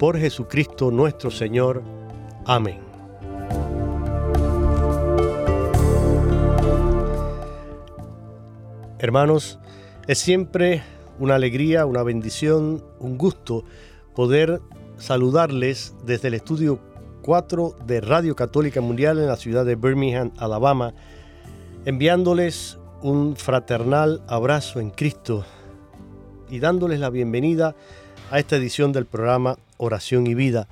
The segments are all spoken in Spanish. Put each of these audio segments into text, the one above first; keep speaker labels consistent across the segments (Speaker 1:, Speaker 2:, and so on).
Speaker 1: por Jesucristo nuestro Señor. Amén. Hermanos, es siempre una alegría, una bendición, un gusto poder saludarles desde el estudio 4 de Radio Católica Mundial en la ciudad de Birmingham, Alabama, enviándoles un fraternal abrazo en Cristo y dándoles la bienvenida esta edición del programa oración y vida.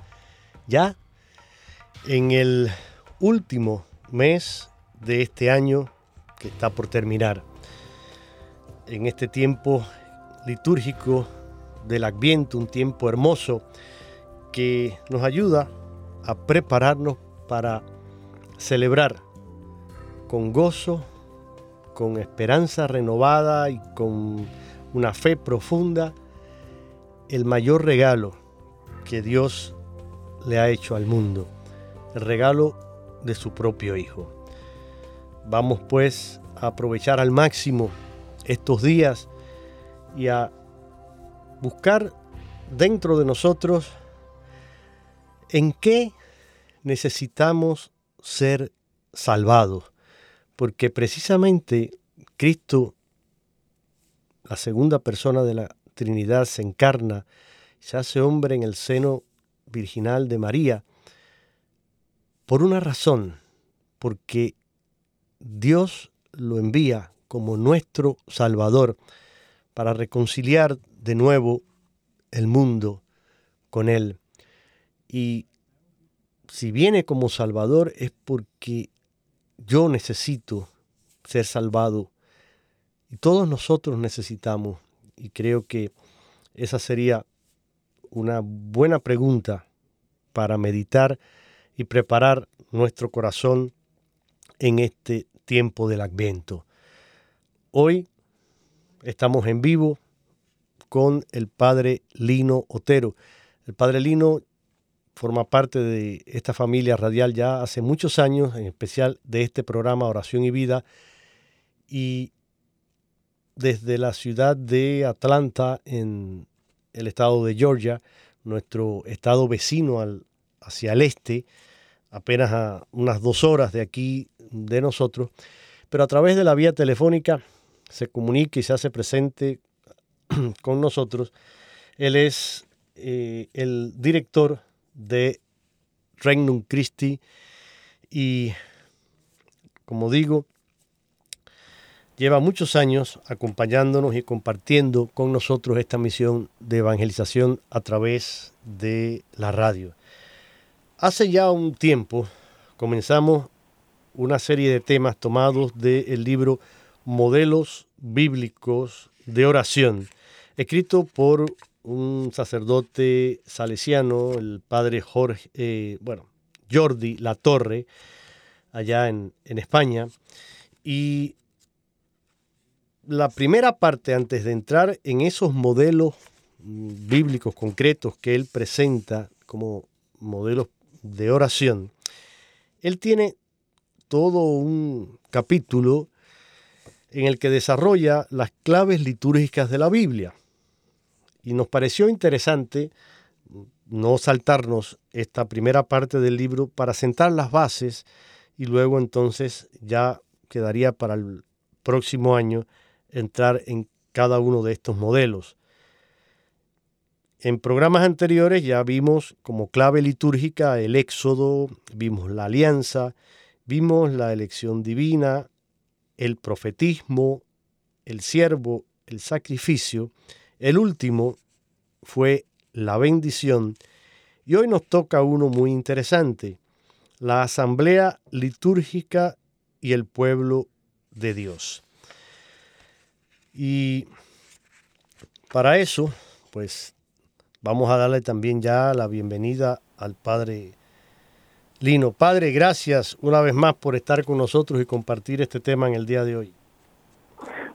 Speaker 1: Ya en el último mes de este año que está por terminar, en este tiempo litúrgico del Adviento, un tiempo hermoso que nos ayuda a prepararnos para celebrar con gozo, con esperanza renovada y con una fe profunda el mayor regalo que Dios le ha hecho al mundo, el regalo de su propio Hijo. Vamos pues a aprovechar al máximo estos días y a buscar dentro de nosotros en qué necesitamos ser salvados, porque precisamente Cristo, la segunda persona de la Trinidad, se encarna se hace hombre en el seno virginal de María, por una razón, porque Dios lo envía como nuestro Salvador para reconciliar de nuevo el mundo con Él. Y si viene como Salvador es porque yo necesito ser salvado y todos nosotros necesitamos. Y creo que esa sería una buena pregunta para meditar y preparar nuestro corazón en este tiempo del Adviento. Hoy estamos en vivo con el padre Lino Otero. El padre Lino forma parte de esta familia radial ya hace muchos años, en especial de este programa Oración y Vida, y desde la ciudad de Atlanta, en el estado de Georgia, nuestro estado vecino al, hacia el este, apenas a unas dos horas de aquí de nosotros, pero a través de la vía telefónica se comunica y se hace presente con nosotros. Él es eh, el director de Regnum Christi y, como digo, lleva muchos años acompañándonos y compartiendo con nosotros esta misión de evangelización a través de la radio. Hace ya un tiempo comenzamos una serie de temas tomados del libro Modelos Bíblicos de Oración, escrito por un sacerdote salesiano, el padre Jorge, eh, bueno, Jordi Latorre, allá en, en España, y la primera parte, antes de entrar en esos modelos mm, bíblicos concretos que él presenta como modelos de oración, él tiene todo un capítulo en el que desarrolla las claves litúrgicas de la Biblia. Y nos pareció interesante no saltarnos esta primera parte del libro para sentar las bases y luego entonces ya quedaría para el próximo año entrar en cada uno de estos modelos. En programas anteriores ya vimos como clave litúrgica el éxodo, vimos la alianza, vimos la elección divina, el profetismo, el siervo, el sacrificio. El último fue la bendición. Y hoy nos toca uno muy interesante, la asamblea litúrgica y el pueblo de Dios. Y para eso, pues vamos a darle también ya la bienvenida al Padre Lino. Padre, gracias una vez más por estar con nosotros y compartir este tema en el día de hoy.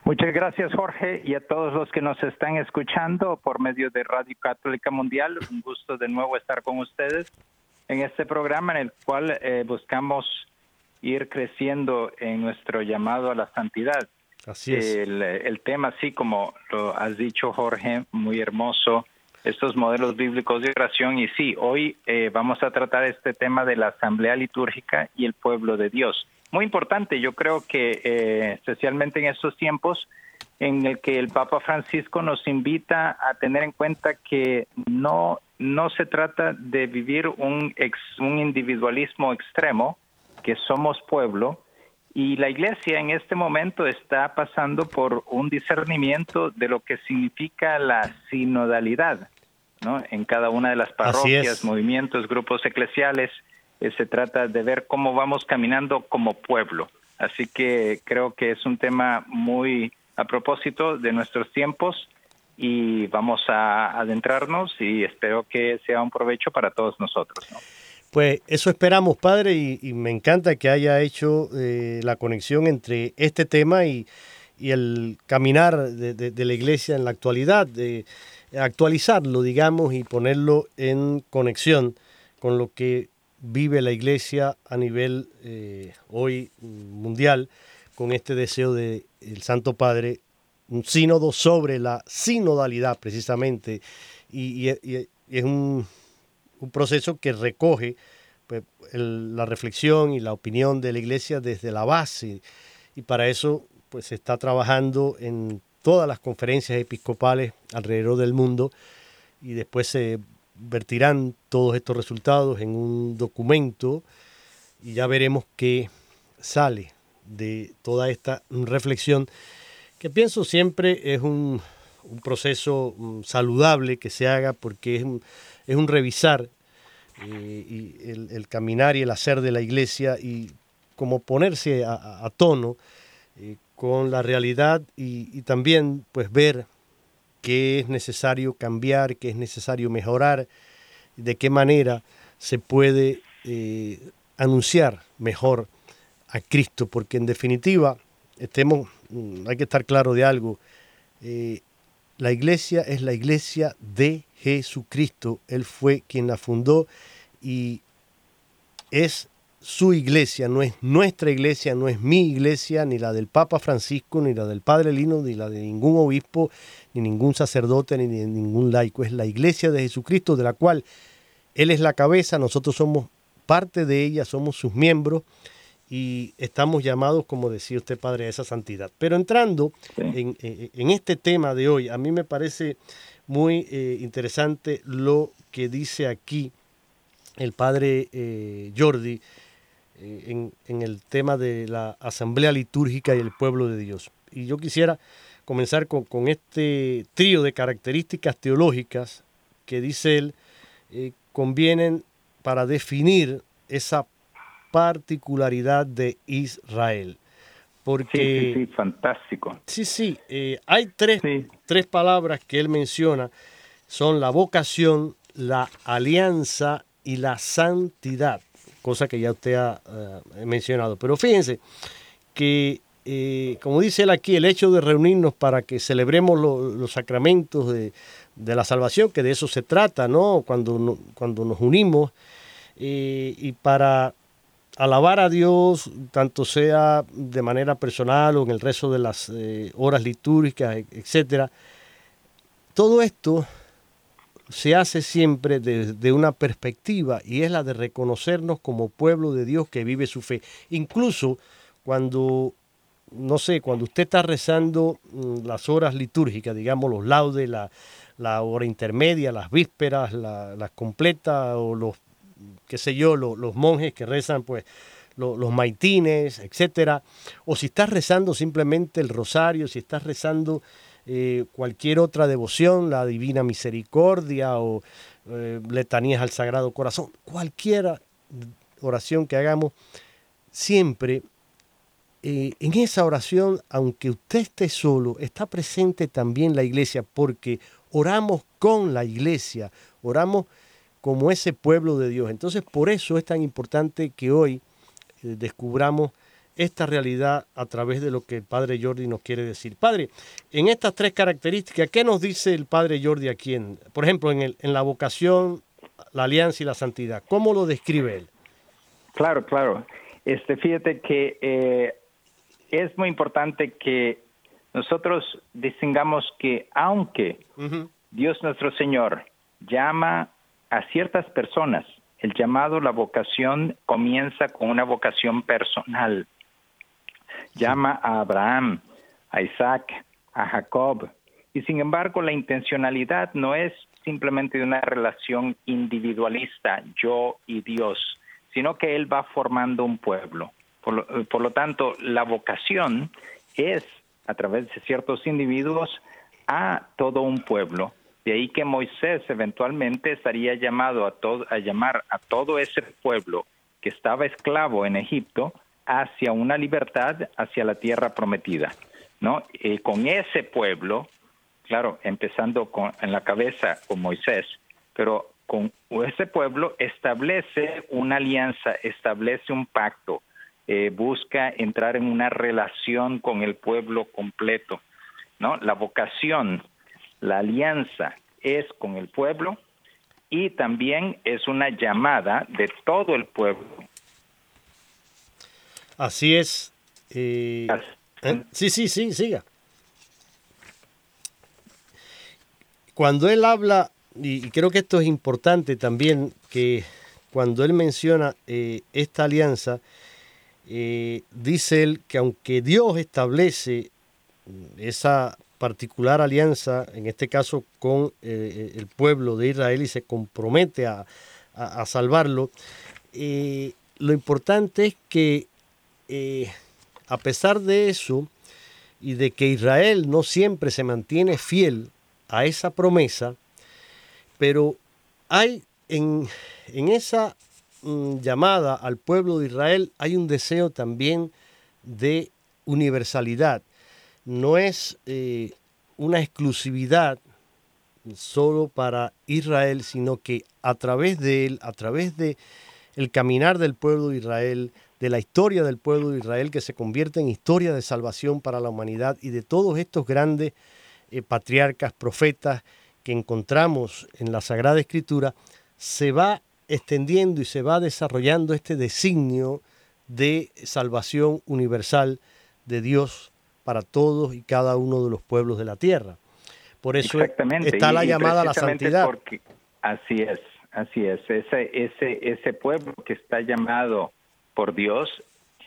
Speaker 2: Muchas gracias Jorge y a todos los que nos están escuchando por medio de Radio Católica Mundial. Un gusto de nuevo estar con ustedes en este programa en el cual eh, buscamos ir creciendo en nuestro llamado a la santidad.
Speaker 1: Así es.
Speaker 2: El, el tema, así como lo has dicho Jorge, muy hermoso, estos modelos bíblicos de oración. Y sí, hoy eh, vamos a tratar este tema de la asamblea litúrgica y el pueblo de Dios muy importante. Yo creo que eh, especialmente en estos tiempos en el que el Papa Francisco nos invita a tener en cuenta que no no se trata de vivir un un individualismo extremo, que somos pueblo y la Iglesia en este momento está pasando por un discernimiento de lo que significa la sinodalidad, ¿no? En cada una de las parroquias, movimientos, grupos eclesiales eh, se trata de ver cómo vamos caminando como pueblo. Así que creo que es un tema muy a propósito de nuestros tiempos y vamos a adentrarnos y espero que sea un provecho para todos nosotros.
Speaker 1: Pues eso esperamos, padre, y, me encanta que haya hecho eh, la conexión entre este tema y, el caminar de, la iglesia en la actualidad, de actualizarlo, digamos, y ponerlo en conexión con lo que vive la iglesia a nivel eh, hoy mundial con este deseo del el Santo Padre, un sínodo sobre la sinodalidad precisamente, y, es un, proceso que recoge pues, la reflexión y la opinión de la iglesia desde la base, y para eso pues se está trabajando en todas las conferencias episcopales alrededor del mundo, y después se vertirán todos estos resultados en un documento y ya veremos qué sale de toda esta reflexión, que pienso siempre es un, proceso mm, saludable que se haga porque es un, es un revisar eh, el, caminar y el hacer de la iglesia y como ponerse a, tono eh, con la realidad y, también pues ver qué es necesario cambiar, qué es necesario mejorar, de qué manera se puede eh, anunciar mejor a Cristo, porque en definitiva, estemos, mm, hay que estar claro de algo, la iglesia es la iglesia de Jesucristo, Él fue quien la fundó y es su iglesia, no es nuestra iglesia, no es mi iglesia, ni la del Papa Francisco, ni la del Padre Lino, ni la de ningún obispo, ni ningún sacerdote, ni de ningún laico. Es la iglesia de Jesucristo, de la cual Él es la cabeza, nosotros somos parte de ella, somos sus miembros y estamos llamados, como decía usted, Padre, a esa santidad. Pero entrando en, este tema de hoy, a mí me parece muy eh, interesante lo que dice aquí el Padre eh, Jordi eh, en, el tema de la asamblea litúrgica y el pueblo de Dios. Y yo quisiera comenzar con, este trío de características teológicas que dice él convienen para definir esa particularidad de Israel. Porque,
Speaker 2: sí, sí, fantástico.
Speaker 1: Sí, sí, eh, hay tres, tres palabras que él menciona, son la vocación, la alianza y la santidad cosa que ya usted ha eh, mencionado. Pero fíjense que, eh, como dice él aquí, el hecho de reunirnos para que celebremos los sacramentos de, de la salvación, que de eso se trata, ¿no? Cuando, cuando nos unimos eh, y para alabar a Dios, tanto sea de manera personal o en el resto de las eh, horas litúrgicas, etcétera. Todo esto se hace siempre desde una perspectiva y es la de reconocernos como pueblo de Dios que vive su fe. Incluso cuando, no sé, cuando usted está rezando mm, las horas litúrgicas, digamos los laudes, la, la hora intermedia, las vísperas, las completas o los qué sé yo, los monjes que rezan, pues, los maitines, etcétera, o si estás rezando simplemente el rosario, si estás rezando eh, cualquier otra devoción, la Divina Misericordia o eh, letanías al Sagrado Corazón, cualquier oración que hagamos, siempre eh, en esa oración, aunque usted esté solo, está presente también la iglesia, porque oramos con la iglesia, oramos como ese pueblo de Dios. Entonces, por eso es tan importante que hoy eh, descubramos esta realidad a través de lo que el Padre Jordi nos quiere decir. Padre, en estas tres características, ¿qué nos dice el Padre Jordi aquí? En, por ejemplo, en, el, en la vocación, la alianza y la santidad. ¿Cómo lo describe él?
Speaker 2: Claro, claro. Este, fíjate que eh, es muy importante que nosotros distingamos que aunque Dios nuestro Señor llama a ciertas personas. El llamado, la vocación comienza con una vocación personal. Llama a Abraham, a Isaac, a Jacob. Y sin embargo, la intencionalidad no es simplemente de una relación individualista, yo y Dios, sino que Él va formando un pueblo. Por lo, por lo tanto, la vocación es, a través de ciertos individuos, a todo un pueblo de ahí que Moisés eventualmente estaría llamado a, todo, a llamar a todo ese pueblo que estaba esclavo en Egipto hacia una libertad, hacia la tierra prometida. ¿no? Con ese pueblo, claro, empezando con, en la cabeza con Moisés, pero con ese pueblo establece una alianza, establece un pacto, eh, busca entrar en una relación con el pueblo completo. ¿no? La vocación la alianza es con el pueblo y también es una llamada de todo el pueblo.
Speaker 1: Así es. Eh, ¿eh? Sí, sí, sí, siga. Cuando él habla, y creo que esto es importante también, que cuando él menciona eh, esta alianza, dice él que aunque Dios establece esa particular alianza, en este caso con eh, el pueblo de Israel y se compromete a, salvarlo, eh, lo importante es que eh, a pesar de eso y de que Israel no siempre se mantiene fiel a esa promesa, pero hay en, en esa mm, llamada al pueblo de Israel, hay un deseo también de universalidad no es eh, una exclusividad solo para Israel, sino que a través de él, a través de el caminar del pueblo de Israel, de la historia del pueblo de Israel que se convierte en historia de salvación para la humanidad y de todos estos grandes eh, patriarcas, profetas que encontramos en la Sagrada Escritura, se va extendiendo y se va desarrollando este designio de salvación universal de Dios para todos y cada uno de los pueblos de la tierra. Por eso está la llamada a la santidad.
Speaker 2: así es, así es. Ese, ese, ese pueblo que está llamado por Dios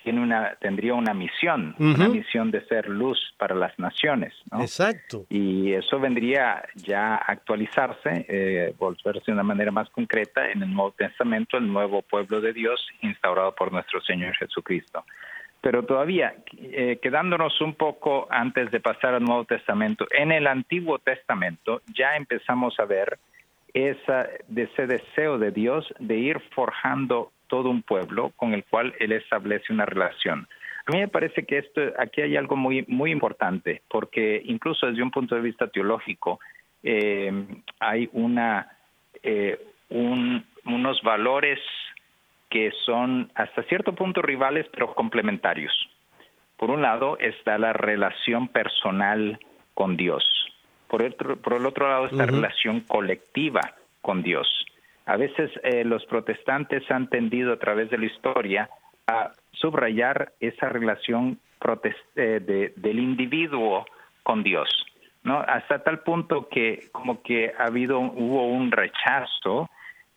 Speaker 2: tiene una, tendría una misión, una misión de ser luz para las naciones.
Speaker 1: Exacto.
Speaker 2: Y eso vendría ya a actualizarse, eh, volverse de una manera más concreta en el Nuevo Testamento, el nuevo pueblo de Dios instaurado por nuestro Señor Jesucristo. Pero todavía, eh, quedándonos un poco antes de pasar al Nuevo Testamento, en el Antiguo Testamento ya empezamos a ver esa, ese deseo de Dios de ir forjando todo un pueblo con el cual Él establece una relación. A mí me parece que esto, aquí hay algo muy, muy importante, porque incluso desde un punto de vista teológico eh, hay una, eh, unos valores que son hasta cierto punto rivales pero complementarios. Por un lado está la relación personal con Dios. por el, por el otro lado esta relación colectiva con Dios. A veces eh, los protestantes han tendido a través de la historia a subrayar esa relación eh, del individuo con Dios, ¿no? Hasta tal punto que como que ha habido hubo un rechazo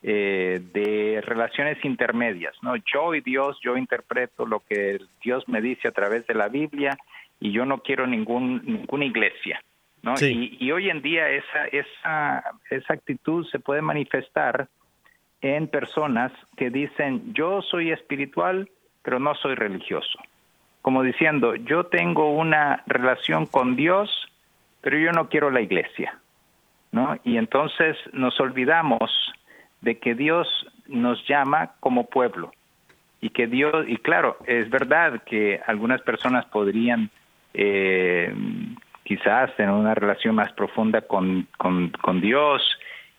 Speaker 2: eh, de relaciones intermedias, ¿no? Yo y Dios, yo interpreto lo que Dios me dice a través de la Biblia y yo no quiero ningún ninguna iglesia, ¿no? Y, y, hoy en día esa esa esa actitud se puede manifestar en personas que dicen yo soy espiritual pero no soy religioso como diciendo, yo tengo una relación con Dios, pero yo no quiero la iglesia, ¿no? Y entonces nos olvidamos de que Dios nos llama como pueblo y que Dios, y claro, es verdad que algunas personas podrían eh, quizás tener una relación más profunda con, con, Dios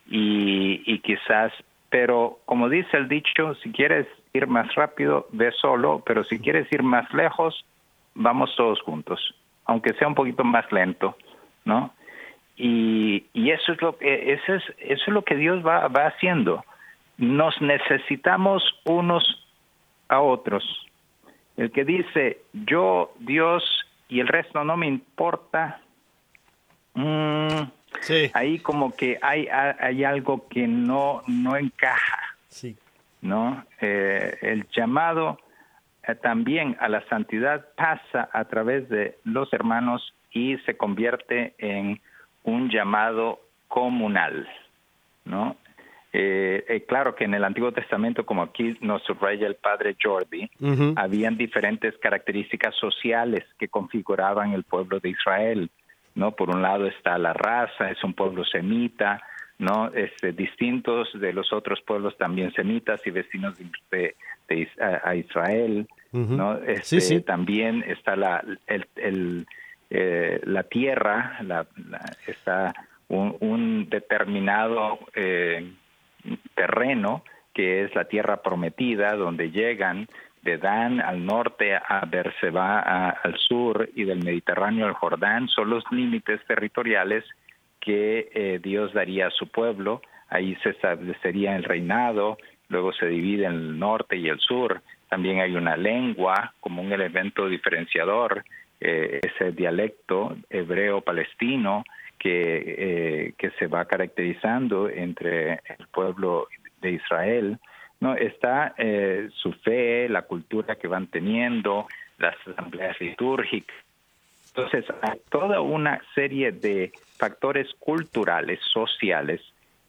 Speaker 2: y, y quizás, pero como dice el dicho, si quieres ir más rápido, ve solo, pero si quieres ir más lejos, vamos todos juntos, aunque sea un poquito más lento, ¿no? Y, y eso es lo que eso es eso es lo que Dios va, va haciendo. Nos necesitamos unos a otros. El que dice yo Dios y el resto no me importa, mm, ahí como que hay hay algo que no no encaja. Sí. ¿no? Eh, el llamado eh, también a la santidad pasa a través de los hermanos y se convierte en un llamado comunal, ¿no? Eh, claro que en el Antiguo Testamento, como aquí nos subraya el padre Jordi, habían diferentes características sociales que configuraban el pueblo de Israel, ¿no? Por un lado está la raza, es un pueblo semita, ¿no? Este, distintos de los otros pueblos también semitas y vecinos de, a, Israel, ¿no? Este, También está la, el, eh, la tierra, la, está un, determinado eh, terreno que es la tierra prometida, donde llegan de Dan al norte a Berseba al sur y del Mediterráneo al Jordán, son los límites territoriales que eh, Dios daría a su pueblo. Ahí se establecería el reinado, luego se divide en el norte y el sur. También hay una lengua como un elemento diferenciador, eh, ese dialecto hebreo-palestino que, eh, que se va caracterizando entre el pueblo de Israel. No está su fe, la cultura que van teniendo, las asambleas litúrgicas. Entonces, hay toda una serie de factores culturales, sociales,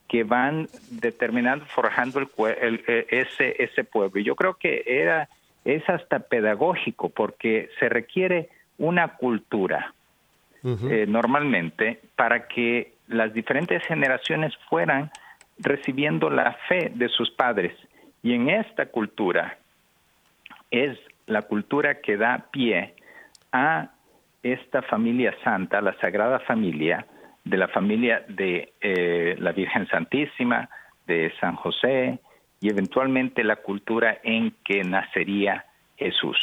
Speaker 2: que van determinando, forjando el, e, ese, ese pueblo. Y yo creo que era, es hasta pedagógico, porque se requiere una cultura eh, normalmente para que las diferentes generaciones fueran recibiendo la fe de sus padres. Y en esta cultura es la cultura que da pie a esta familia santa, la Sagrada Familia, de la familia de eh, la Virgen Santísima, de San José y eventualmente la cultura en que nacería Jesús.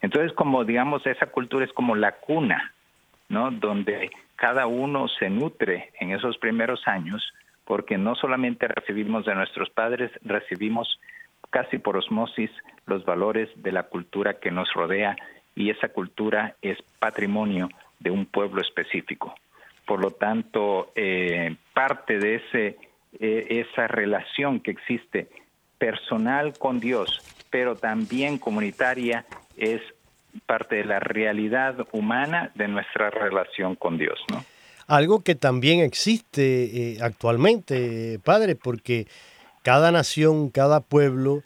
Speaker 2: Entonces, como digamos, esa cultura es como la cuna, Donde cada uno se nutre en esos primeros años, porque no solamente recibimos de nuestros padres, recibimos casi por osmosis los valores de la cultura que nos rodea y esa cultura es patrimonio de un pueblo específico. Por lo tanto, eh, parte de ese, eh, esa relación que existe personal con Dios, pero también comunitaria, es parte de la realidad humana de nuestra relación con Dios, ¿no?
Speaker 1: Algo que también existe eh, actualmente, padre, porque cada nación, cada pueblo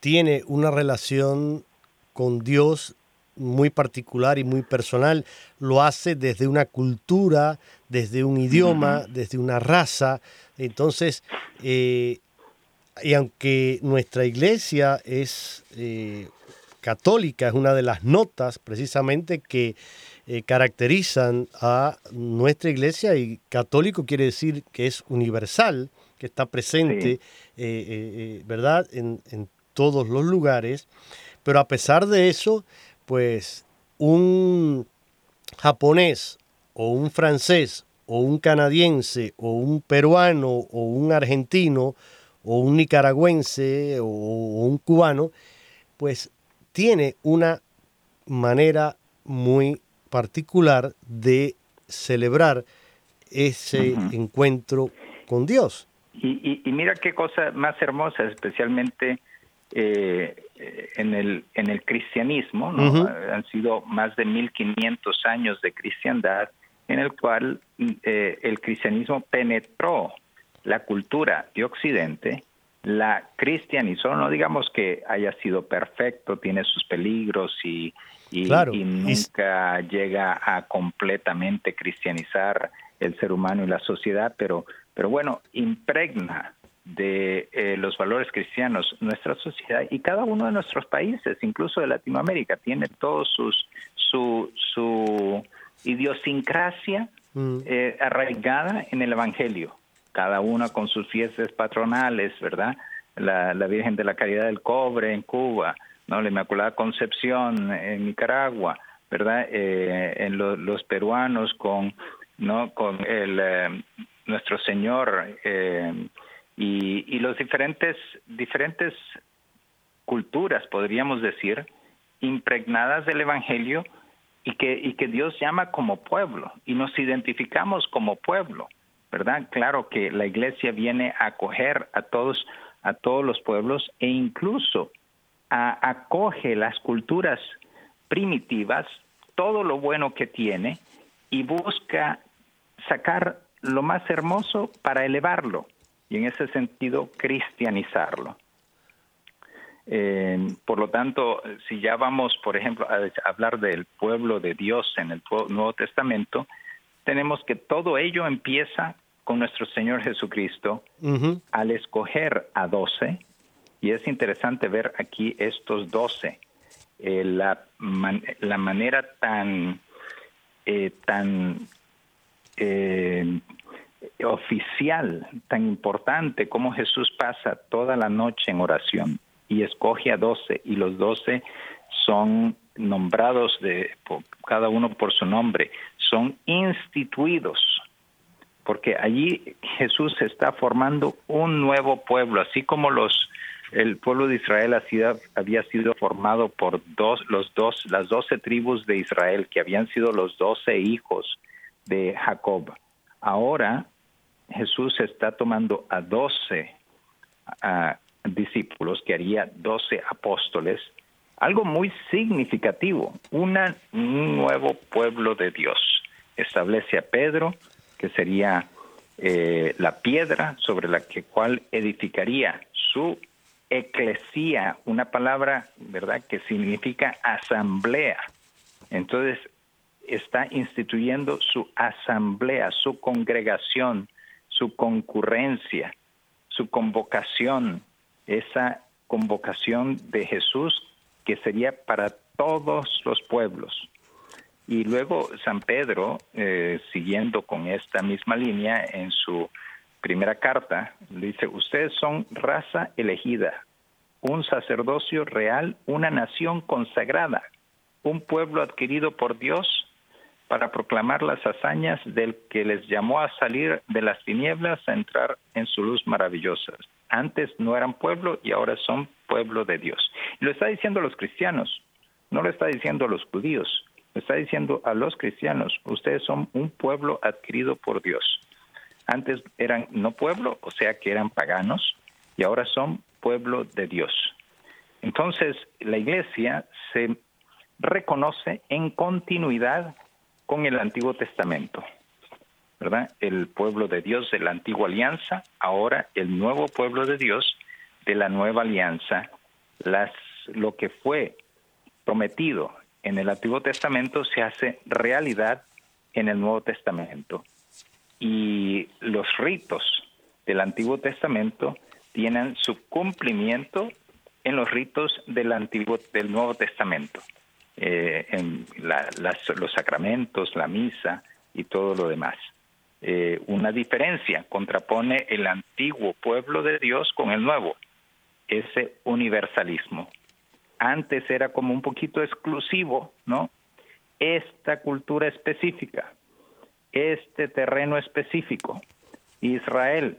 Speaker 1: tiene una relación con Dios muy particular y muy personal, lo hace desde una cultura, desde un idioma, desde una raza. Entonces, eh, y aunque nuestra iglesia es eh, católica, es una de las notas precisamente que eh, caracterizan a nuestra iglesia y católico quiere decir que es universal, que está presente, ¿verdad?, en, en todos los lugares. Pero a pesar de eso, pues un japonés o un francés o un canadiense o un peruano o un argentino o un nicaragüense o, un cubano, pues tiene una manera muy particular de celebrar ese encuentro con Dios.
Speaker 2: Y, mira qué cosa más hermosa, especialmente eh, en, el, en el cristianismo, han sido más de 1500 años de cristiandad en el cual eh, el cristianismo penetró la cultura de Occidente, la cristianizó, no digamos que haya sido perfecto, tiene sus peligros y, y, nunca llega a completamente cristianizar el ser humano y la sociedad, pero, pero bueno, impregna de eh, los valores cristianos nuestra sociedad y cada uno de nuestros países, incluso de Latinoamérica, tiene todos sus su su idiosincrasia mm. eh, arraigada en el Evangelio, cada una con sus fiestas patronales, ¿verdad? La, Virgen de la Caridad del Cobre en Cuba, ¿no? La Inmaculada Concepción en Nicaragua, ¿verdad? Eh, en los peruanos con, ¿no? Con el, eh, nuestro Señor y, y los diferentes, diferentes culturas, podríamos decir, impregnadas del Evangelio, y que, y que Dios llama como pueblo y nos identificamos como pueblo, ¿verdad? Claro que la iglesia viene a acoger a todos, a todos los pueblos e incluso acoge las culturas primitivas, todo lo bueno que tiene y busca sacar lo más hermoso para elevarlo y en ese sentido cristianizarlo. Eh, por lo tanto, si ya vamos, por ejemplo, a hablar del pueblo de Dios en el Nuevo Testamento, tenemos que todo ello empieza con nuestro Señor Jesucristo al escoger a doce, y es interesante ver aquí estos doce, eh, la, la, manera tan, eh, tan oficial, tan importante como Jesús pasa toda la noche en oración y escoge a doce. Y los doce son nombrados de cada uno por su nombre, son instituidos, porque allí Jesús está formando un nuevo pueblo, así como los el pueblo de Israel había sido formado por dos, los dos, las doce tribus de Israel, que habían sido los doce hijos de Jacob. Ahora Jesús está tomando a doce discípulos, que haría doce apóstoles, algo muy significativo, un nuevo pueblo de Dios. Establece a Pedro, que sería eh, la piedra sobre la que cual edificaría su eclesía, una palabra, ¿verdad?, que significa asamblea. Entonces, está instituyendo su asamblea, su congregación, su concurrencia, su convocación, esa convocación de Jesús que sería para todos los pueblos. Y luego San Pedro, eh, siguiendo con esta misma línea en su primera carta, dice, ustedes son raza elegida, un sacerdocio real, una nación consagrada, un pueblo adquirido por Dios para proclamar las hazañas del que les llamó a salir de las tinieblas a entrar en su luz maravillosa. Antes no eran pueblo y ahora son pueblo de Dios. Y lo está diciendo los cristianos, no lo está diciendo los judíos, está diciendo a los cristianos, ustedes son un pueblo adquirido por Dios. Antes eran no pueblo, o sea que eran paganos, y ahora son pueblo de Dios. Entonces, la iglesia se reconoce en continuidad con el Antiguo Testamento. ¿verdad? El pueblo de Dios de la antigua alianza, ahora el nuevo pueblo de Dios de la nueva alianza. Las, lo que fue prometido en el Antiguo Testamento se hace realidad en el Nuevo Testamento. Y los ritos del Antiguo Testamento tienen su cumplimiento en los ritos del Antiguo del Nuevo Testamento, eh, en los sacramentos, la misa y todo lo demás. Eh, una diferencia, contrapone el antiguo pueblo de Dios con el nuevo, ese universalismo. Antes era como un poquito exclusivo, ¿no? Esta cultura específica, este terreno específico, Israel.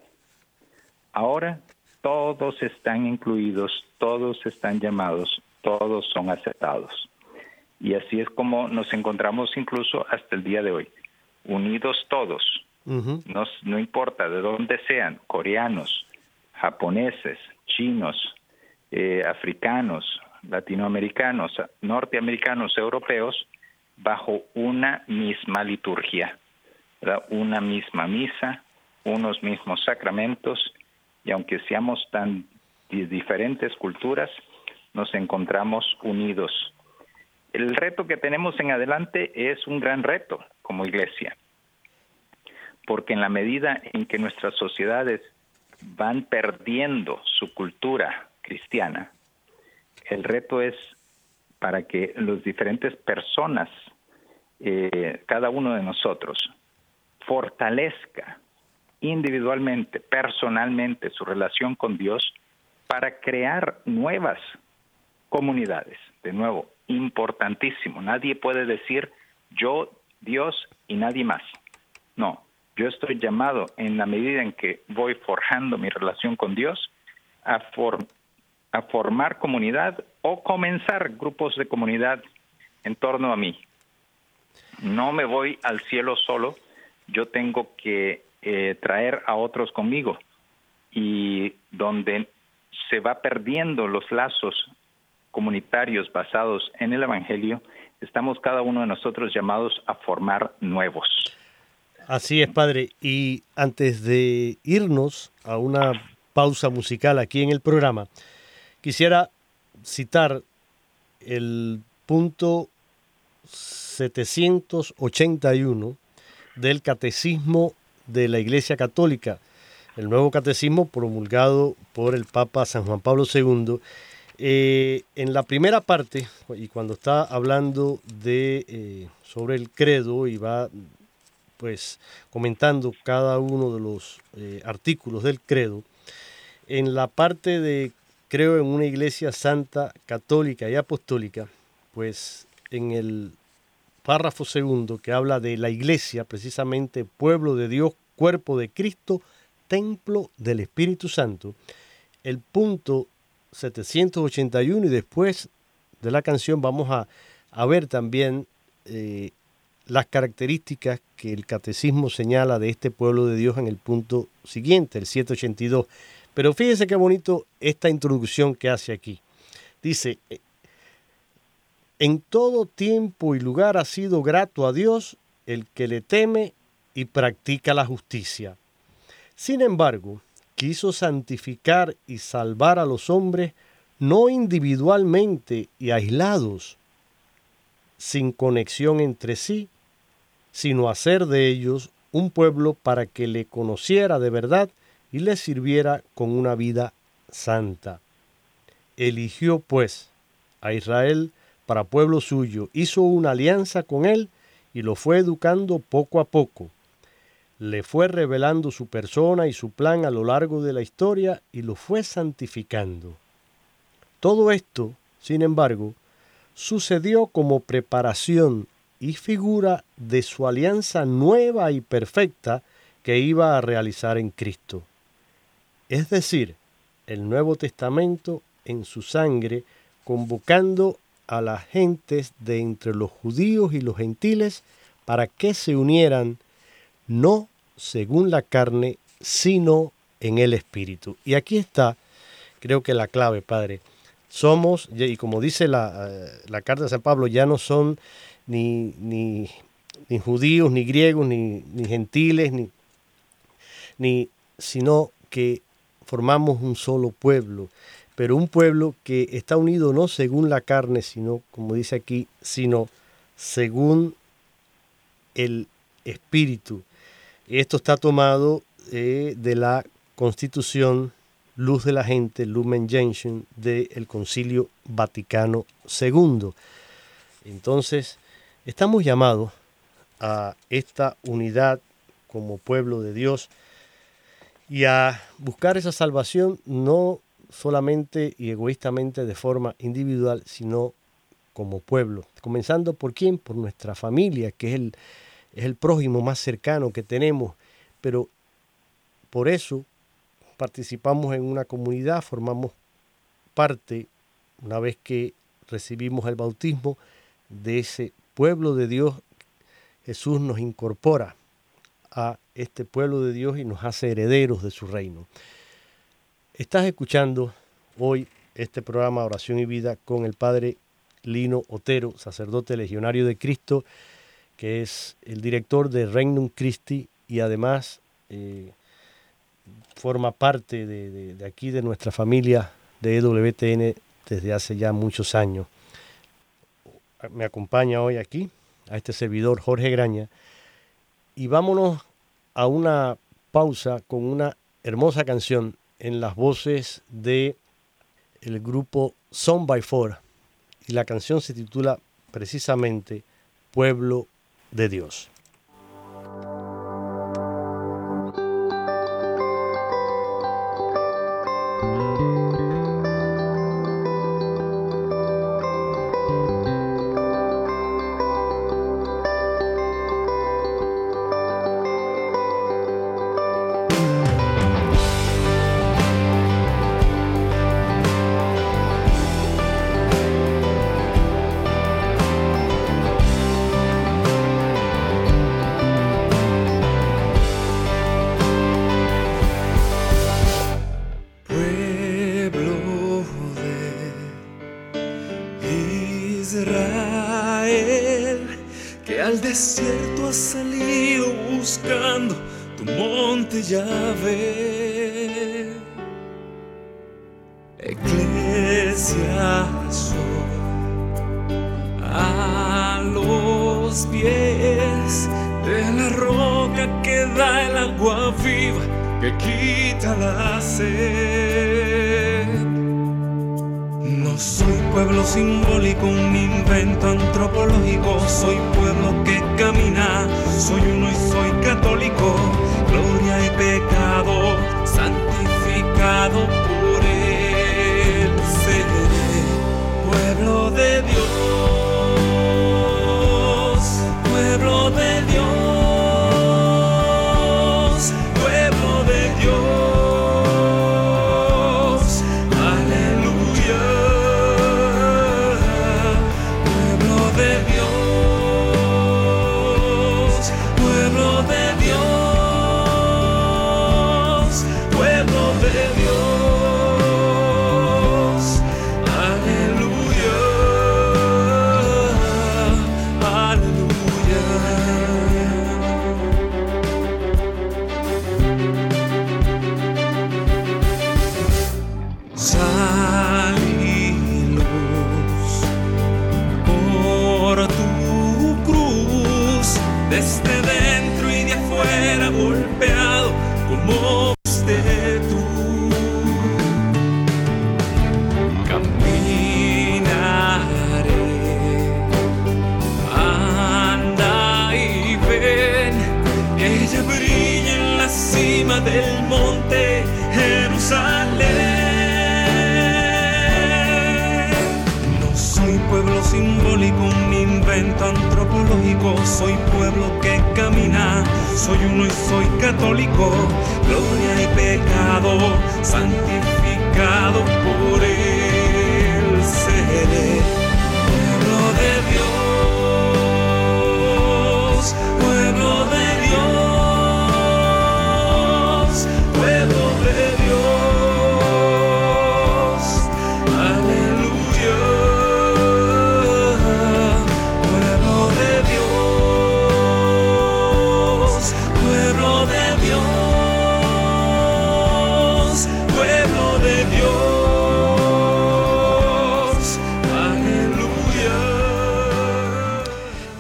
Speaker 2: Ahora todos están incluidos, todos están llamados, todos son aceptados. Y así es como nos encontramos incluso hasta el día de hoy, unidos todos, no importa de dónde sean, coreanos, japoneses, chinos, eh, africanos, latinoamericanos, norteamericanos, europeos, bajo una misma liturgia, una misma misa, unos mismos sacramentos, y aunque seamos tan diferentes culturas, nos encontramos unidos. El reto que tenemos en adelante es un gran reto como iglesia, porque en la medida en que nuestras sociedades van perdiendo su cultura cristiana, el reto es para que las diferentes personas, eh, cada uno de nosotros, fortalezca individualmente, personalmente su relación con Dios para crear nuevas comunidades. De nuevo, importantísimo. Nadie puede decir yo, Dios y nadie más. No, yo estoy llamado en la medida en que voy forjando mi relación con Dios a, a formar comunidad o comenzar grupos de comunidad en torno a mí. No me voy al cielo solo, yo tengo que eh, traer a otros conmigo y donde se va perdiendo los lazos comunitarios basados en el Evangelio, estamos cada uno de nosotros llamados a formar nuevos.
Speaker 1: Así es, padre. Y antes de irnos a una pausa musical aquí en el programa, quisiera citar el punto 781 del Catecismo de la Iglesia Católica, el nuevo catecismo promulgado por el Papa San Juan Pablo II. Eh, en la primera parte, y cuando está hablando de, eh, sobre el credo y va pues comentando cada uno de los eh, artículos del credo, en la parte de creo en una iglesia santa, católica y apostólica, pues en el párrafo segundo que habla de la iglesia, precisamente pueblo de Dios, cuerpo de Cristo, templo del Espíritu Santo, el punto 781 y después de la canción vamos a, ver también eh, las características que el catecismo señala de este pueblo de Dios en el punto siguiente, el 782. Pero fíjense qué bonito esta introducción que hace aquí. Dice, en todo tiempo y lugar ha sido grato a Dios el que le teme y practica la justicia. Sin embargo, quiso santificar y salvar a los hombres no individualmente y aislados, sin conexión entre sí, sino hacer de ellos un pueblo para que le conociera de verdad y le sirviera con una vida santa. Eligió, pues, a Israel para pueblo suyo, hizo una alianza con él y lo fue educando poco a poco. Le fue revelando su persona y su plan a lo largo de la historia y lo fue santificando. Todo esto, sin embargo, sucedió como preparación y figura de su alianza nueva y perfecta que iba a realizar en Cristo. Es decir, el Nuevo Testamento en su sangre, convocando a las gentes de entre los judíos y los gentiles para que se unieran no según la carne, sino en el Espíritu. Y aquí está, creo que la clave, Padre. Somos, y como dice la, eh, la carta de San Pablo, ya no son ni, ni, ni judíos, ni griegos, ni, ni gentiles, ni, ni, sino que formamos un solo pueblo, pero un pueblo que está unido no según la carne, sino, como dice aquí, sino según el espíritu. Esto está tomado eh, de la constitución Luz de la Gente, Lumen Gentium, del Concilio Vaticano II. Entonces, Estamos llamados a esta unidad como pueblo de Dios y a buscar esa salvación no solamente y egoístamente de forma individual, sino como pueblo. Comenzando por quién? Por nuestra familia, que es
Speaker 3: es el prójimo más cercano que tenemos, pero por eso participamos en una comunidad, formamos parte, una vez que recibimos el bautismo, de ese pueblo de Dios, Jesús nos incorpora a este pueblo de Dios y nos hace herederos de su reino. Estás escuchando hoy este programa Oración y Vida con el Padre Lino Otero, sacerdote legionario de Cristo, que es el director de Regnum Christi y además eh, forma parte de, de aquí de nuestra familia de EWTN desde hace ya muchos años. Me acompaña hoy aquí a este servidor Jorge Graña y vámonos a una pausa con una hermosa canción en las voces de el grupo Son by Four y la canción se titula precisamente Pueblo de Dios.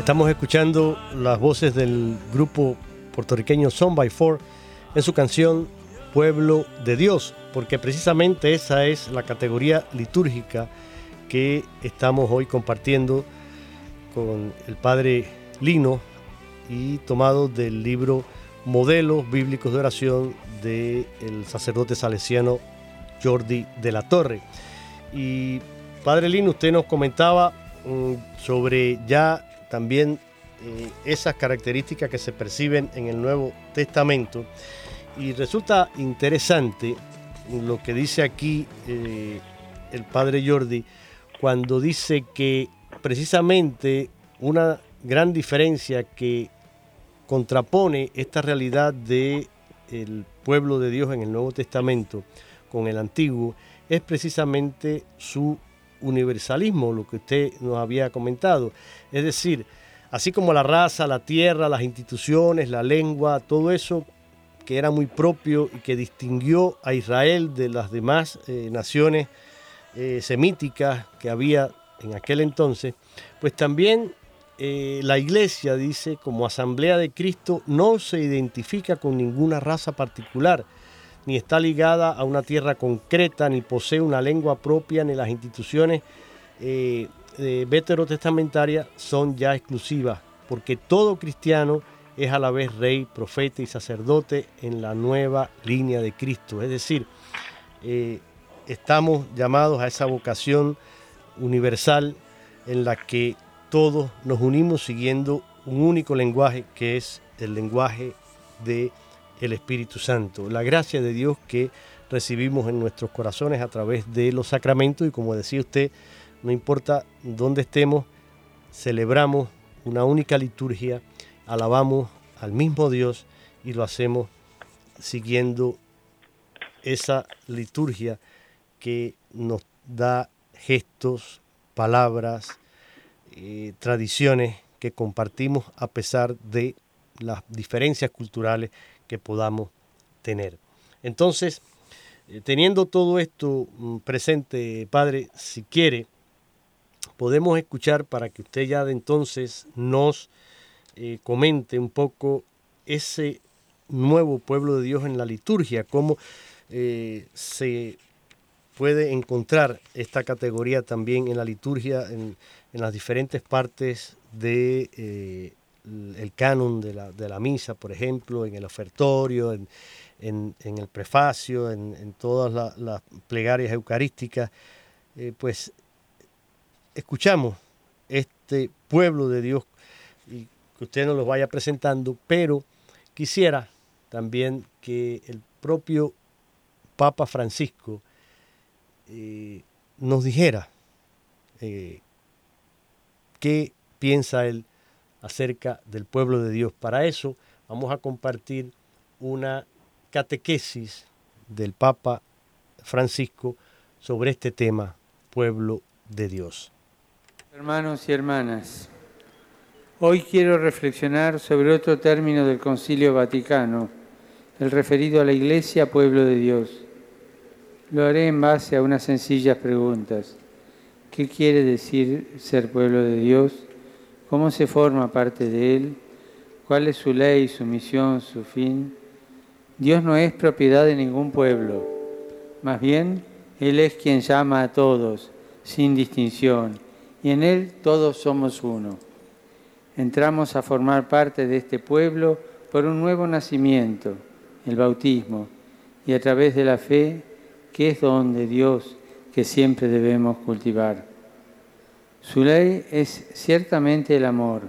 Speaker 3: Estamos escuchando las voces del grupo puertorriqueño Son by Four en su canción Pueblo de Dios, porque precisamente esa es la categoría litúrgica que estamos hoy compartiendo con el padre Lino y tomado del libro Modelos Bíblicos de Oración del sacerdote salesiano Jordi de la Torre. Y padre Lino, usted nos comentaba mm, sobre ya también
Speaker 1: eh, esas características que se perciben en el Nuevo Testamento. Y resulta interesante lo que dice aquí eh, el padre Jordi cuando dice que precisamente una gran diferencia que contrapone esta realidad de el pueblo de Dios en el Nuevo Testamento con el Antiguo es precisamente su universalismo, lo que usted nos había comentado. Es decir, así como la raza, la tierra, las instituciones, la lengua, todo eso que era muy propio y que distinguió a Israel de las demás eh, naciones eh, semíticas que había en aquel entonces, pues también eh, la iglesia, dice, como asamblea de Cristo, no se identifica con ninguna raza particular, ni está ligada a una tierra concreta, ni posee una lengua propia, ni las instituciones eh, veterotestamentarias son ya exclusivas, porque todo cristiano es a la vez rey, profeta y sacerdote en la nueva línea de Cristo. Es decir, eh, estamos llamados a esa vocación universal en la que todos nos unimos siguiendo un único lenguaje que es el lenguaje de el Espíritu Santo, la gracia de Dios que recibimos en nuestros corazones a través de los sacramentos y como decía usted, no importa dónde estemos, celebramos una única liturgia, alabamos al mismo Dios y lo hacemos siguiendo esa liturgia que nos da gestos, palabras, eh, tradiciones que compartimos a pesar de las diferencias culturales que podamos tener. Entonces, eh, teniendo todo esto mm, presente, Padre, si quiere, podemos escuchar para que usted ya de entonces nos eh, comente un poco ese nuevo pueblo de Dios en la liturgia, cómo se puede encontrar esta categoría también en la liturgia, en, las diferentes partes de, eh, canon de la, misa, por ejemplo, en el ofertorio, en, el prefacio, en, todas las plegarias eucarísticas, eh, pues escuchamos este pueblo de Dios y que usted nos lo vaya presentando, pero quisiera también que el propio Papa Francisco eh, nos dijera eh, qué piensa él acerca del pueblo de Dios. Para eso vamos a compartir una catequesis del Papa Francisco sobre este tema, pueblo de Dios.
Speaker 4: Hermanos y hermanas, hoy quiero reflexionar sobre otro término del Concilio Vaticano, el referido a la Iglesia, pueblo de Dios. Lo haré en base a unas sencillas preguntas. ¿Qué quiere decir ser pueblo de Dios? ¿Cómo se forma parte de Él? ¿Cuál es su ley, su misión, su fin? Dios no es propiedad de ningún pueblo. Más bien, Él es quien llama a todos, sin distinción, y en Él todos somos uno. Entramos a formar parte de este pueblo por un nuevo nacimiento, el bautismo, y a través de la fe que es don de Dios que siempre debemos cultivar. Su ley es ciertamente el amor,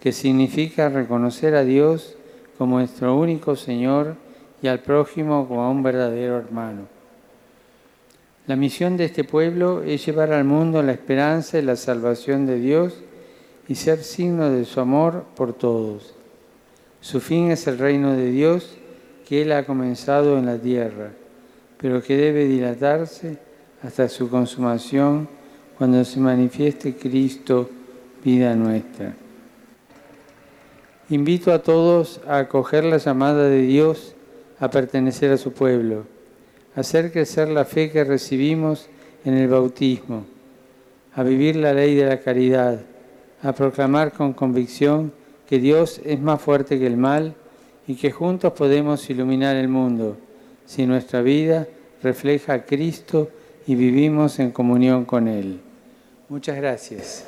Speaker 4: que significa reconocer a Dios como nuestro único Señor y al prójimo como a un verdadero hermano. La misión de este pueblo es llevar al mundo la esperanza y la salvación de Dios y ser signo de su amor por todos. Su fin es el reino de Dios que Él ha comenzado en la tierra pero que debe dilatarse hasta su consumación cuando se manifieste Cristo, vida nuestra. Invito a todos a acoger la llamada de Dios a pertenecer a su pueblo, a hacer crecer la fe que recibimos en el bautismo, a vivir la ley de la caridad, a proclamar con convicción que Dios es más fuerte que el mal y que juntos podemos iluminar el mundo si nuestra vida refleja a Cristo y vivimos en comunión con Él. Muchas gracias.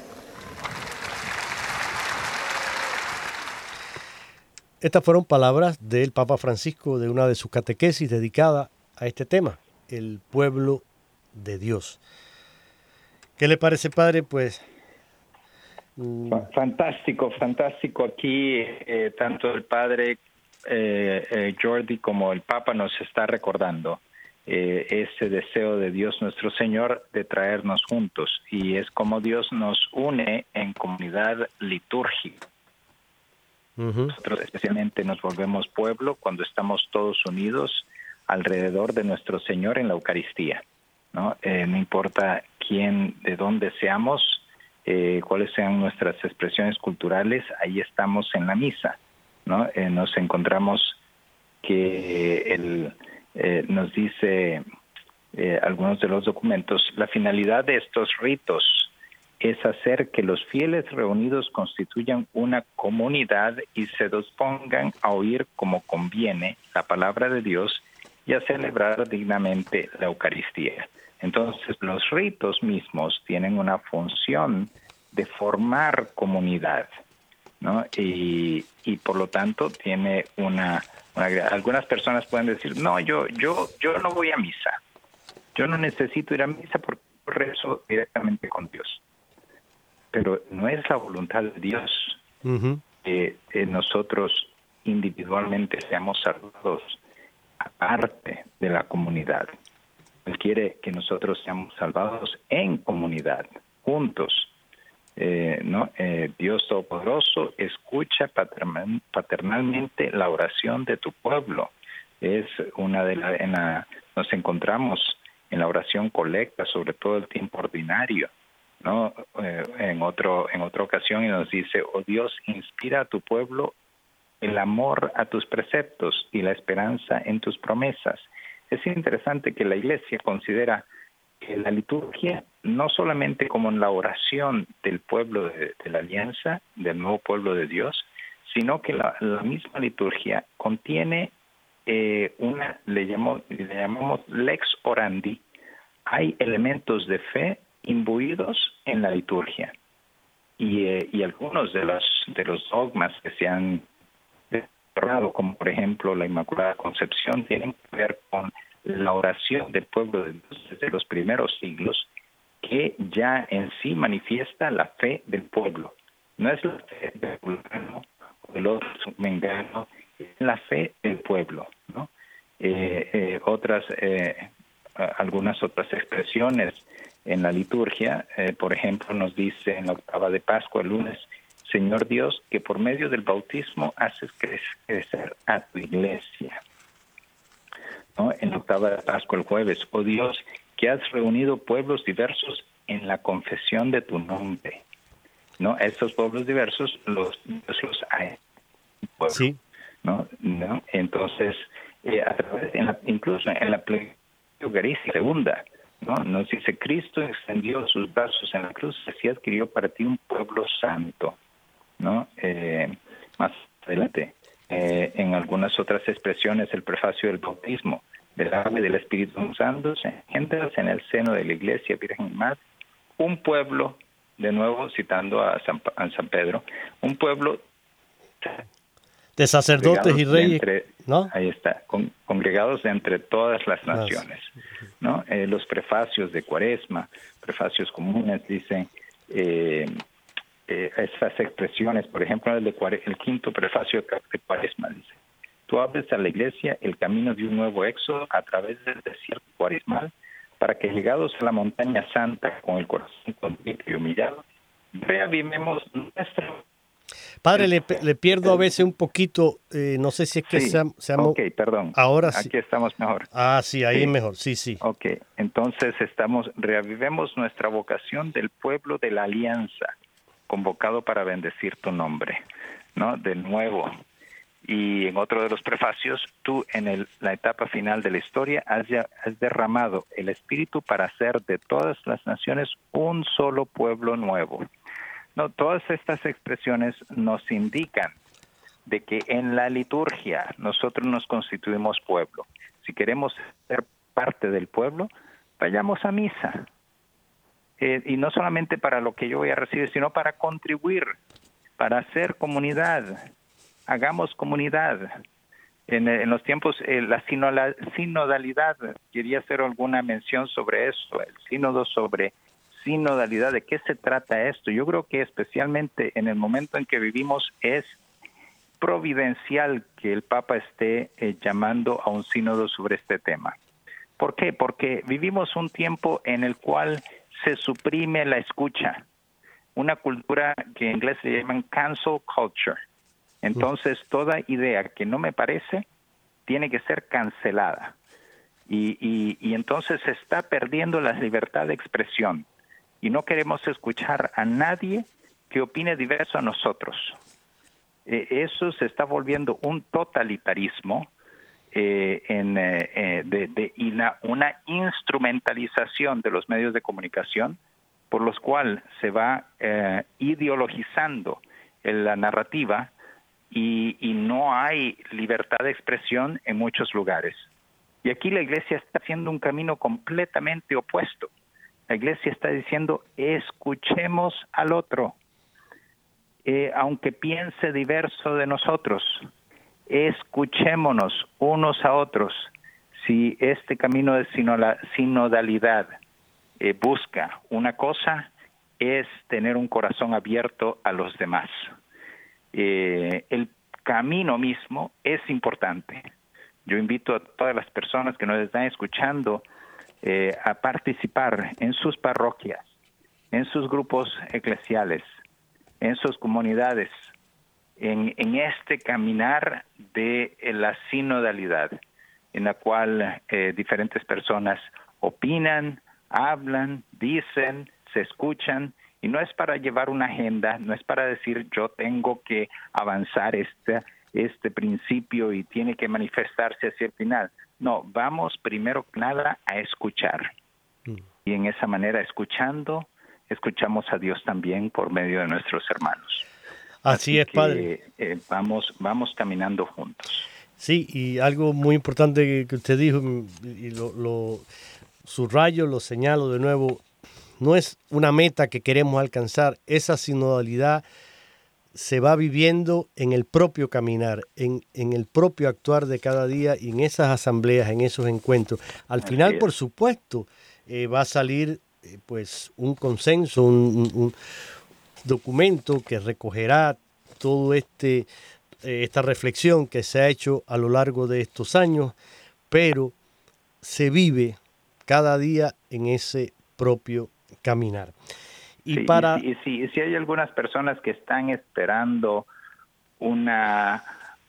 Speaker 1: Estas fueron palabras del Papa Francisco de una de sus catequesis dedicada a este tema, el pueblo de Dios. ¿Qué le parece, Padre? Pues
Speaker 2: Mm. Fantástico, fantástico. Aquí eh, tanto el padre eh, eh, Jordi como el Papa nos está recordando ese deseo de Dios nuestro Señor de traernos juntos y es como Dios nos une en comunidad litúrgica. Nosotros especialmente nos volvemos pueblo cuando estamos todos unidos alrededor de nuestro Señor en la Eucaristía. No, no importa quién, de dónde seamos, eh, cuáles sean nuestras expresiones culturales, ahí estamos en la misa, ¿no? Eh, nos encontramos que el, eh, nos dice algunos de los documentos, la finalidad de estos ritos es hacer que los fieles reunidos constituyan una comunidad y se dispongan a oír como conviene la palabra de Dios y a celebrar dignamente la Eucaristía. Entonces los ritos mismos tienen una función de formar comunidad, ¿no? Y, y por lo tanto tiene una, algunas personas pueden decir, no, yo, yo, yo no voy a misa, yo no necesito ir a misa porque rezo directamente con Dios. Pero no es la voluntad de Dios que nosotros individualmente seamos salvados aparte de la comunidad. Él quiere que nosotros seamos salvados en comunidad, juntos. Eh, ¿no? Eh, Dios Todopoderoso escucha paternalmente la oración de tu pueblo. Es una de las, en la, nos encontramos en la oración colecta, sobre todo el tiempo ordinario, ¿no? Eh, en otro, en otra ocasión y nos dice, oh Dios, inspira a tu pueblo el amor a tus preceptos y la esperanza en tus promesas es interesante que la Iglesia considera que la liturgia no solamente como en la oración del pueblo de, la alianza, del nuevo pueblo de Dios, sino que la, misma liturgia contiene eh, una, le, le llamamos lex orandi, hay elementos de fe imbuidos en la liturgia. Y, eh, y algunos de los, de los dogmas que se han como por ejemplo la Inmaculada Concepción, tienen que ver con la oración del pueblo de desde los primeros siglos, que ya en sí manifiesta la fe del pueblo. No es la fe del fulano o del otro mengano, es la fe del pueblo. ¿no? Eh, eh, otras, eh, algunas otras expresiones en la liturgia, por ejemplo, nos dice en la octava de Pascua, el lunes, Señor Dios, que por medio del bautismo haces crecer a tu iglesia. ¿No? En la octava de Pascua el jueves, oh Dios, que has reunido pueblos diversos en la confesión de tu nombre. ¿No? Estos pueblos diversos los, los hay. sí. ¿no? ¿no? Entonces, eh, a través, incluso en la Eucaristía segunda, ¿no? Nos dice, Cristo extendió sus brazos en la cruz y adquirió para ti un pueblo santo. ¿no? Eh, más adelante, eh, en algunas otras expresiones, el prefacio del bautismo del ave del Espíritu Santo se engendras en el seno de la Iglesia Virgen Madre, un pueblo, de nuevo citando a San, San Pedro, un pueblo
Speaker 1: de sacerdotes y reyes, ¿no?
Speaker 2: Ahí está, congregados entre todas las naciones, ¿no? Eh, los prefacios de Cuaresma, prefacios comunes dicen eh, eh, esas expresiones, por ejemplo, el, de el quinto prefacio de Cuaresma dice, tú abres a la iglesia el camino de un nuevo éxodo a través del desierto cuaresmal para que llegados a la montaña santa con el corazón contrito y humillado, reavivemos nuestra
Speaker 1: Padre, le, le, pierdo a veces un poquito, eh, no sé si es que se, se
Speaker 2: Ok, perdón.
Speaker 1: Ahora sí.
Speaker 2: Aquí estamos mejor.
Speaker 1: Ah, sí, ahí mejor, sí, sí.
Speaker 2: Ok, entonces estamos, reavivemos nuestra vocación del pueblo de la alianza, convocado para bendecir tu nombre, ¿no? De nuevo. Y en otro de los prefacios, tú en el, la etapa final de la historia has, has derramado el Espíritu para hacer de todas las naciones un solo pueblo nuevo. No, todas estas expresiones nos indican de que en la liturgia nosotros nos constituimos pueblo. Si queremos ser parte del pueblo, vayamos a misa, eh, y no solamente para lo que yo voy a recibir, sino para contribuir, para hacer comunidad. Hagamos comunidad. En, en los tiempos, eh, la sinodalidad, quería hacer alguna mención sobre eso, el sínodo sobre sinodalidad, ¿de qué se trata esto? Yo creo que especialmente en el momento en que vivimos es providencial que el Papa esté eh, llamando a un sínodo sobre este tema. ¿Por qué? Porque vivimos un tiempo en el cual se suprime la escucha, una cultura que en inglés se llaman cancel culture. Entonces, toda idea que no me parece tiene que ser cancelada. Y, y, entonces se está perdiendo la libertad de expresión. Y no queremos escuchar a nadie que opine diverso a nosotros. Eh, eso se está volviendo un totalitarismo eh, en, eh, de, y una instrumentalización de los medios de comunicación por los cuales se va ideologizando la narrativa y, no hay libertad de expresión en muchos lugares. Y aquí la iglesia está haciendo un camino completamente opuesto. La iglesia está diciendo, escuchemos al otro, eh, aunque piense diverso de nosotros, escuchémonos unos a otros. Si este camino de sinodalidad eh, busca una cosa, es tener un corazón abierto a los demás. Eh, el camino mismo es importante. Yo invito a todas las personas que nos están escuchando a participar en sus parroquias, en sus grupos eclesiales, en sus comunidades, en, este caminar de eh, la sinodalidad, en la cual eh, diferentes personas opinan, hablan, dicen, se escuchan, y no es para llevar una agenda, no es para decir yo tengo que avanzar este, este principio y tiene que manifestarse hacia el final. No, vamos primero nada a escuchar. Mm. Y en esa manera, escuchando, escuchamos a Dios también por medio de nuestros hermanos.
Speaker 1: Así, es, Padre.
Speaker 2: Eh, vamos, vamos caminando juntos.
Speaker 1: Sí, y algo muy importante que usted dijo, y lo, lo subrayo, lo señalo de nuevo, no es una meta que queremos alcanzar, esa sinodalidad se va viviendo en el propio caminar, en, en, el propio actuar de cada día y en esas asambleas, en esos encuentros. Al final, por supuesto, eh, va a salir eh, pues un consenso, un, documento que recogerá todo este eh, esta reflexión que se ha hecho a lo largo de estos años, pero se vive cada día en ese propio caminar.
Speaker 2: Y para si hay algunas personas que están esperando una,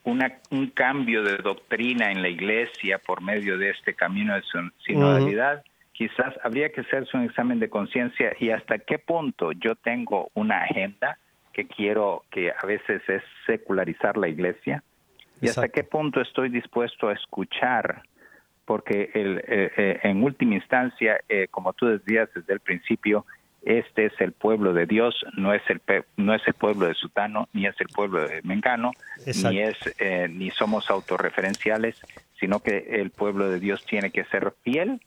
Speaker 2: una, un cambio de doctrina en la iglesia por medio de este camino de sinodalidad, quizás habría que hacerse un examen de conciencia y hasta qué punto yo tengo una agenda que quiero que a veces es secularizar la iglesia y hasta qué punto estoy dispuesto a escuchar porque el, eh, eh, en última instancia, eh, como tú decías desde el principio, este es el pueblo de Dios, no es el no es el pueblo de Sutano, ni es el pueblo de Mengano, ni es ni somos autorreferenciales, sino que el pueblo de Dios tiene que ser fiel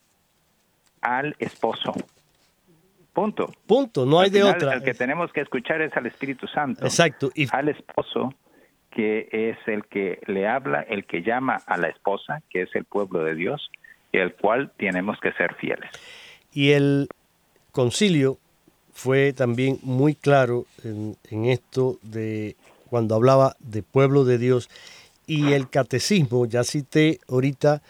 Speaker 2: al esposo. Punto.
Speaker 1: Punto, no hay de otra.
Speaker 2: El que tenemos que escuchar es al Espíritu Santo.
Speaker 1: Exacto.
Speaker 2: Y... Al esposo, que es el que le habla, el que llama a la esposa, que es el pueblo de Dios, y el cual tenemos que ser fieles.
Speaker 1: Y el concilio fue también muy claro en, en esto de cuando hablaba de pueblo de Dios y el catecismo, ya cité ahorita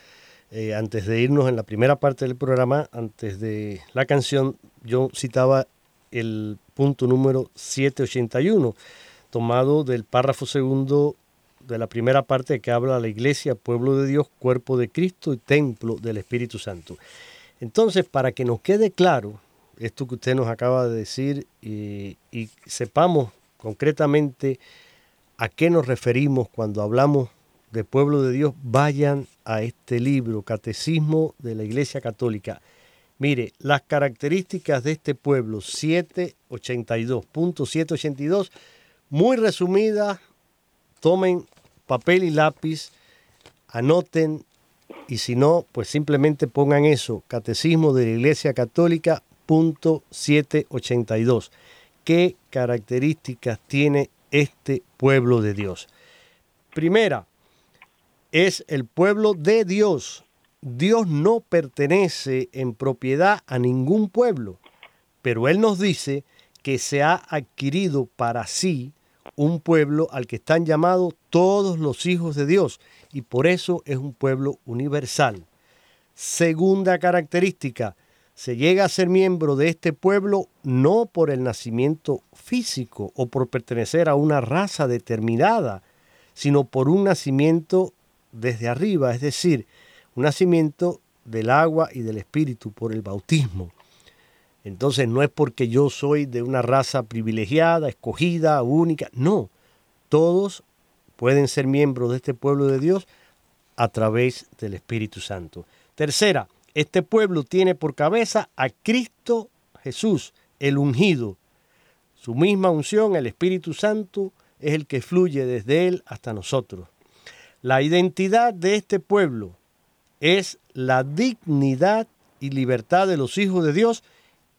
Speaker 1: eh, antes de irnos en la primera parte del programa, antes de la canción, yo citaba el punto número 781, tomado del párrafo segundo de la primera parte que habla la iglesia, pueblo de Dios, cuerpo de Cristo y templo del Espíritu Santo. Entonces, para que nos quede claro esto que usted nos acaba de decir y sepamos concretamente a qué nos referimos cuando hablamos de pueblo de Dios, vayan a este libro, Catecismo de la Iglesia Católica. Mire, las características de este pueblo, 782.782, muy resumidas, tomen papel y lápiz, anoten y si no, pues simplemente pongan eso, Catecismo de la Iglesia Católica, punto 782. ¿Qué características tiene este pueblo de Dios? Primera, es el pueblo de Dios. Dios no pertenece en propiedad a ningún pueblo. Pero Él nos dice que se ha adquirido para sí un pueblo al que están llamados todos los hijos de Dios y por eso es un pueblo universal. Segunda característica, se llega a ser miembro de este pueblo no por el nacimiento físico o por pertenecer a una raza determinada, sino por un nacimiento desde arriba, es decir, un nacimiento del agua y del espíritu por el bautismo. Entonces no es porque yo soy de una raza privilegiada, escogida, única, no. Todos pueden ser miembros de este pueblo de Dios a través del Espíritu Santo. Tercera, este pueblo tiene por cabeza a Cristo Jesús, el ungido. Su misma unción, el Espíritu Santo, es el que fluye desde Él hasta nosotros. La identidad de este pueblo es la dignidad y libertad de los hijos de Dios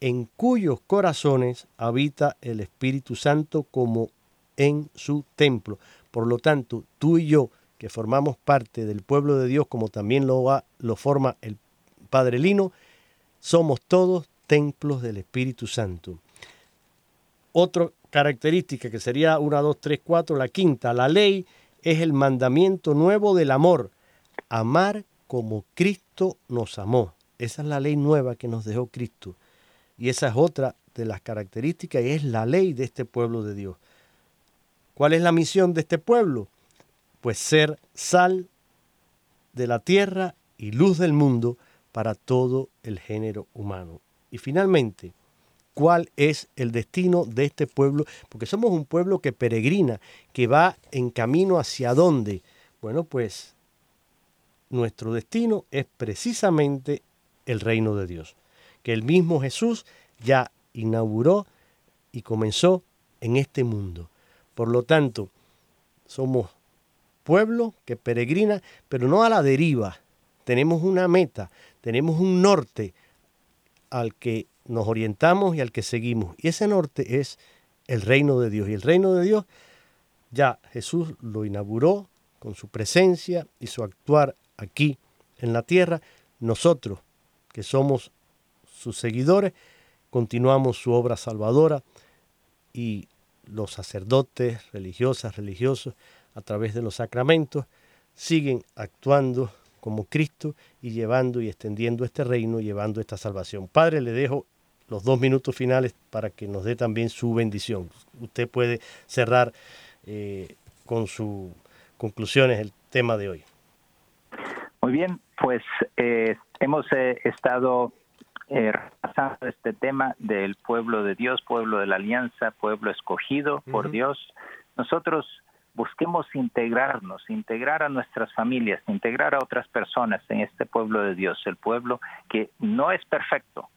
Speaker 1: en cuyos corazones habita el Espíritu Santo como en su templo. Por lo tanto, tú y yo, que formamos parte del pueblo de Dios, como también lo, va, lo forma el Padre Lino, somos todos templos del Espíritu Santo. Otra característica que sería 1, 2, 3, 4, la quinta, la ley es el mandamiento nuevo del amor, amar como Cristo nos amó. Esa es la ley nueva que nos dejó Cristo. Y esa es otra de las características y es la ley de este pueblo de Dios. ¿Cuál es la misión de este pueblo? Pues ser sal de la tierra y luz del mundo para todo el género humano. Y finalmente, ¿cuál es el destino de este pueblo? Porque somos un pueblo que peregrina, que va en camino hacia dónde. Bueno, pues nuestro destino es precisamente el reino de Dios, que el mismo Jesús ya inauguró y comenzó en este mundo. Por lo tanto, somos pueblo que peregrina, pero no a la deriva. Tenemos una meta, tenemos un norte al que nos orientamos y al que seguimos. Y ese norte es el reino de Dios. Y el reino de Dios ya Jesús lo inauguró con su presencia y su actuar aquí en la tierra, nosotros que somos sus seguidores, continuamos su obra salvadora y los sacerdotes, religiosas, religiosos, a través de los sacramentos, siguen actuando como Cristo y llevando y extendiendo este reino, llevando esta salvación. Padre, le dejo los dos minutos finales para que nos dé también su bendición. Usted puede cerrar eh, con sus conclusiones el tema de hoy.
Speaker 2: Muy bien, pues eh, hemos eh, estado eh, este tema del pueblo de Dios, pueblo de la alianza, pueblo escogido por Dios. Nosotros busquemos integrarnos, integrar a nuestras familias, integrar a otras personas en este pueblo de Dios, el pueblo que no es perfecto.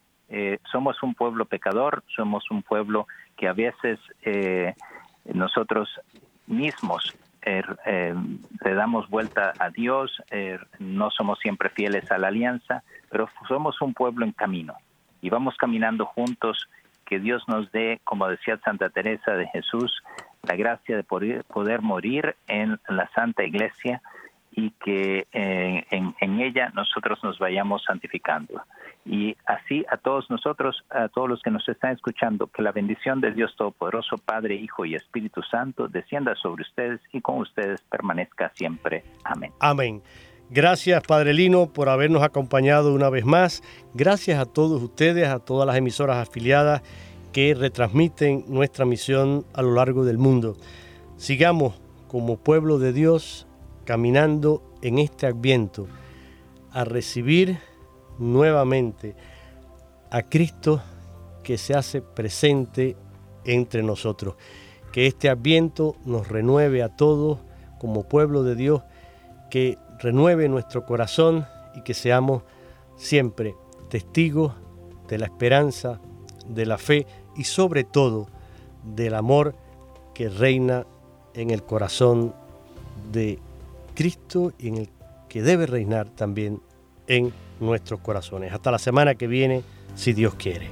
Speaker 2: somos un pueblo pecador, somos un pueblo que a veces nosotros mismos eh, le damos vuelta a Dios, er, no somos siempre fieles a la alianza, pero somos un pueblo en camino y vamos caminando juntos. Que Dios nos dé, como decía Santa Teresa de Jesús, la gracia de poder, poder morir en la Santa Iglesia y que eh, en, en, ella nosotros nos vayamos santificando. Y así a todos nosotros, a todos los que nos están escuchando, que la bendición de Dios Todopoderoso, Padre, Hijo y Espíritu Santo, descienda sobre ustedes y con ustedes permanezca siempre. Amén.
Speaker 1: Amén. Gracias, Padre Lino, por habernos acompañado una vez más. Gracias a todos ustedes, a todas las emisoras afiliadas que retransmiten nuestra misión a lo largo del mundo. Sigamos como pueblo de Dios caminando en este adviento a recibir nuevamente a Cristo que se hace presente entre nosotros. Que este adviento nos renueve a todos como pueblo de Dios, que renueve nuestro corazón y que seamos siempre testigos de la esperanza, de la fe y sobre todo del amor que reina en el corazón de Cristo y en el que debe reinar también en nuestros corazones. Hasta la semana que viene, si Dios quiere.